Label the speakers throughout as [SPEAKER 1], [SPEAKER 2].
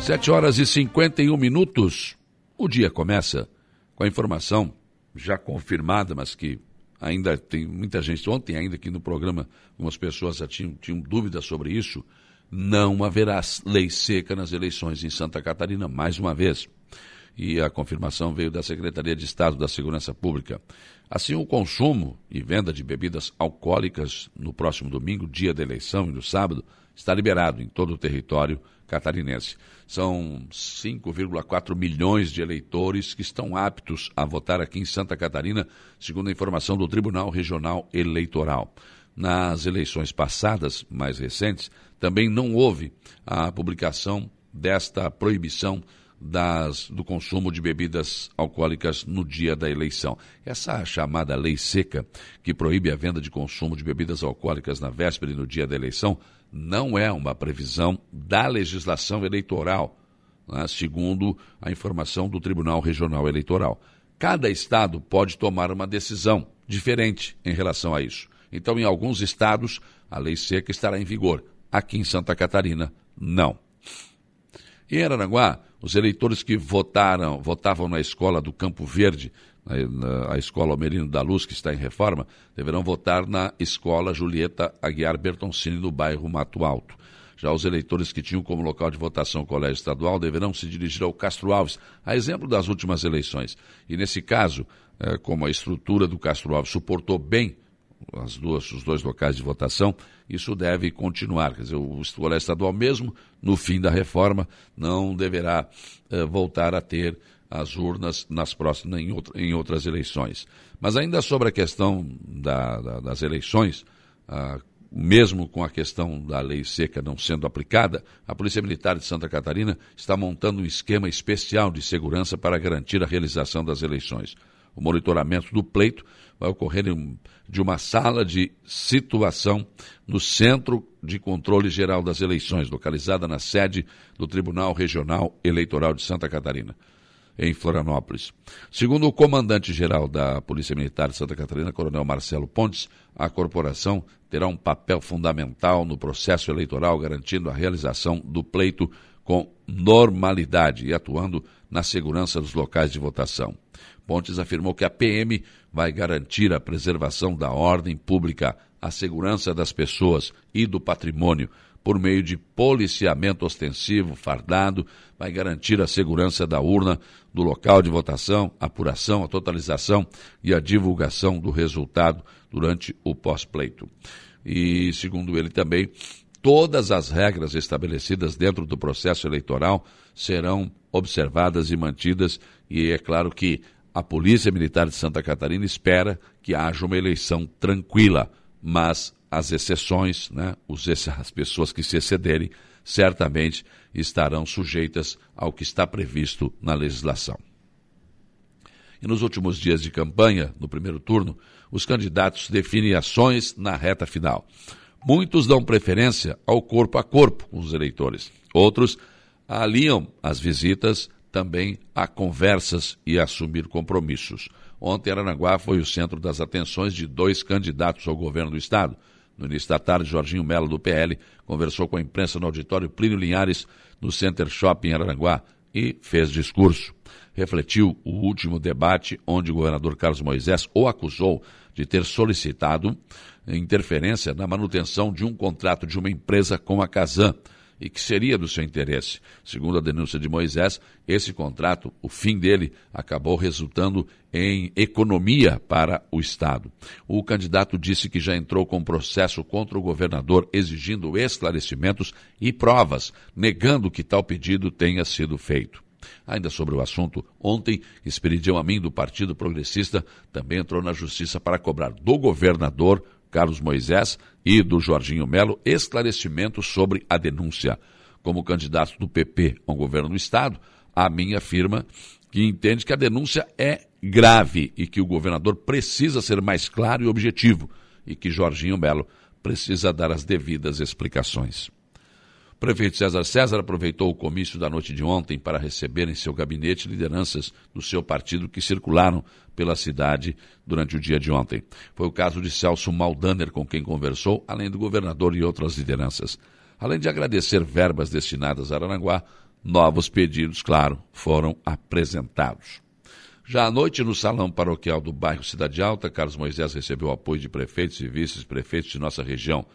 [SPEAKER 1] Sete horas e 51 minutos. O dia começa com a informação já confirmada, mas que ainda tem muita gente. Ontem, ainda aqui no programa, algumas pessoas já tinham, tinham dúvidas sobre isso. Não haverá lei seca nas eleições em Santa Catarina, mais uma vez. E a confirmação veio da Secretaria de Estado da Segurança Pública. Assim, o consumo e venda de bebidas alcoólicas no próximo domingo, dia da eleição e no sábado, está liberado em todo o território catarinense. São 5,4 milhões de eleitores que estão aptos a votar aqui em Santa Catarina, segundo a informação do Tribunal Regional Eleitoral. Nas eleições passadas, mais recentes, também não houve a publicação desta proibição das, do consumo de bebidas alcoólicas no dia da eleição. Essa chamada lei seca, que proíbe a venda de consumo de bebidas alcoólicas na véspera e no dia da eleição, não é uma previsão da legislação eleitoral, né, segundo a informação do Tribunal Regional Eleitoral. Cada estado pode tomar uma decisão diferente em relação a isso. Então, em alguns estados, a lei seca estará em vigor. Aqui em Santa Catarina, não. Em Aranaguá, os eleitores que votaram, votavam na escola do Campo Verde, na, a escola Almerino da Luz, que está em reforma, deverão votar na escola Julieta Aguiar Bertoncini, no bairro Mato Alto. Já os eleitores que tinham como local de votação o colégio estadual deverão se dirigir ao Castro Alves, a exemplo das últimas eleições. E nesse caso, é, como a estrutura do Castro Alves suportou bem as duas, os dois locais de votação, isso deve continuar. Quer dizer, o colégio estadual, mesmo no fim da reforma, não deverá é, voltar a ter as urnas nas próximas, em, em outras eleições. Mas ainda sobre a questão da, da, das eleições, ah, mesmo com a questão da lei seca não sendo aplicada, a Polícia Militar de Santa Catarina está montando um esquema especial de segurança para garantir a realização das eleições. O monitoramento do pleito vai ocorrer de uma sala de situação no Centro de Controle Geral das Eleições, localizada na sede do Tribunal Regional Eleitoral de Santa Catarina em Florianópolis. Segundo o comandante-geral da Polícia Militar de Santa Catarina, Coronel Marcelo Pontes, a corporação terá um papel fundamental no processo eleitoral, garantindo a realização do pleito com normalidade e atuando na segurança dos locais de votação. Pontes afirmou que a PM vai garantir a preservação da ordem pública, a segurança das pessoas e do patrimônio, por meio de policiamento ostensivo, fardado, vai garantir a segurança da urna, do local de votação, apuração, a totalização e a divulgação do resultado durante o pós-pleito. E, segundo ele também, todas as regras estabelecidas dentro do processo eleitoral serão observadas e mantidas, e é claro que a Polícia Militar de Santa Catarina espera que haja uma eleição tranquila, mas as exceções, né, os, as pessoas que se excederem, certamente estarão sujeitas ao que está previsto na legislação. E nos últimos dias de campanha, no primeiro turno, os candidatos definem ações na reta final. Muitos dão preferência ao corpo a corpo com os eleitores. Outros aliam as visitas também a conversas e assumir compromissos. Ontem, Aranaguá foi o centro das atenções de dois candidatos ao governo do Estado. No início da tarde, Jorginho Melo, do PL, conversou com a imprensa no auditório Plínio Linhares, no Center Shopping em Aranguá, e fez discurso. Refletiu o último debate onde o governador Carlos Moisés o acusou de ter solicitado interferência na manutenção de um contrato de uma empresa com a Casan e que seria do seu interesse. Segundo a denúncia de Moisés, esse contrato, o fim dele, acabou resultando em economia para o Estado. O candidato disse que já entrou com processo contra o governador exigindo esclarecimentos e provas, negando que tal pedido tenha sido feito. Ainda sobre o assunto, ontem, Esperidião Amin, do Partido Progressista, também entrou na justiça para cobrar do governador Carlos Moisés e do Jorginho Melo esclarecimentos sobre a denúncia. Como candidato do PP ao governo do Estado, a minha afirma que entende que a denúncia é grave e que o governador precisa ser mais claro e objetivo e que Jorginho Melo precisa dar as devidas explicações. Prefeito César César aproveitou o comício da noite de ontem para receber em seu gabinete lideranças do seu partido que circularam pela cidade durante o dia de ontem. Foi o caso de Celso Maldaner, com quem conversou, além do governador e outras lideranças. Além de agradecer verbas destinadas a Aranaguá, Novos pedidos, claro, foram apresentados. Já à noite, no salão paroquial do bairro Cidade Alta, Carlos Moisés recebeu apoio de prefeitos e vice-prefeitos de nossa região,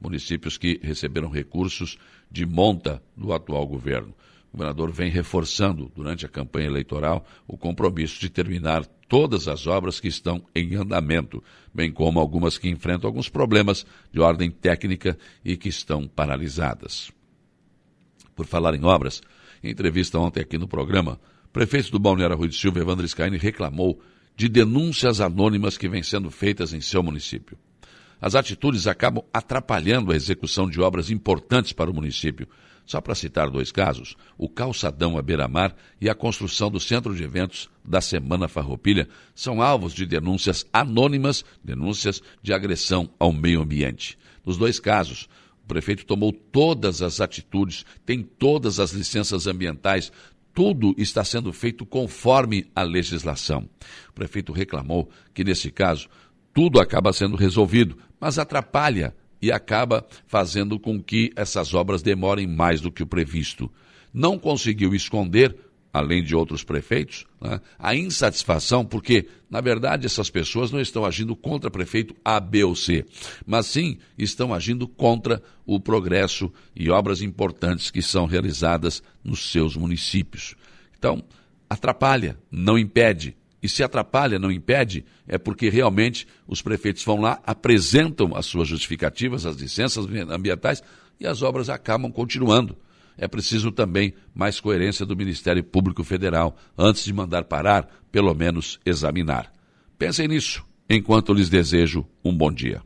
[SPEAKER 1] municípios que receberam recursos de monta do atual governo. O governador vem reforçando, durante a campanha eleitoral, o compromisso de terminar todas as obras que estão em andamento, bem como algumas que enfrentam alguns problemas de ordem técnica e que estão paralisadas. Por falar em obras, em entrevista ontem aqui no programa, o prefeito do Balneário Rui de Silva, Evandro Scaini, reclamou de denúncias anônimas que vêm sendo feitas em seu município. As atitudes acabam atrapalhando a execução de obras importantes para o município. Só para citar dois casos, o calçadão à beira-mar e a construção do centro de eventos da Semana Farroupilha são alvos de denúncias anônimas, denúncias de agressão ao meio ambiente. Nos dois casos, o prefeito tomou todas as atitudes, tem todas as licenças ambientais, tudo está sendo feito conforme a legislação. O prefeito reclamou que, nesse caso, tudo acaba sendo resolvido, mas atrapalha e acaba fazendo com que essas obras demorem mais do que o previsto. Não conseguiu esconder, além de outros prefeitos, né, a insatisfação, porque, na verdade, essas pessoas não estão agindo contra prefeito A, B ou C, mas sim estão agindo contra o progresso e obras importantes que são realizadas nos seus municípios. Então, atrapalha, não impede, e se atrapalha, não impede, é porque realmente os prefeitos vão lá, apresentam as suas justificativas, as licenças ambientais e as obras acabam continuando. É preciso também mais coerência do Ministério Público Federal, antes de mandar parar, pelo menos examinar. Pensem nisso, enquanto lhes desejo um bom dia.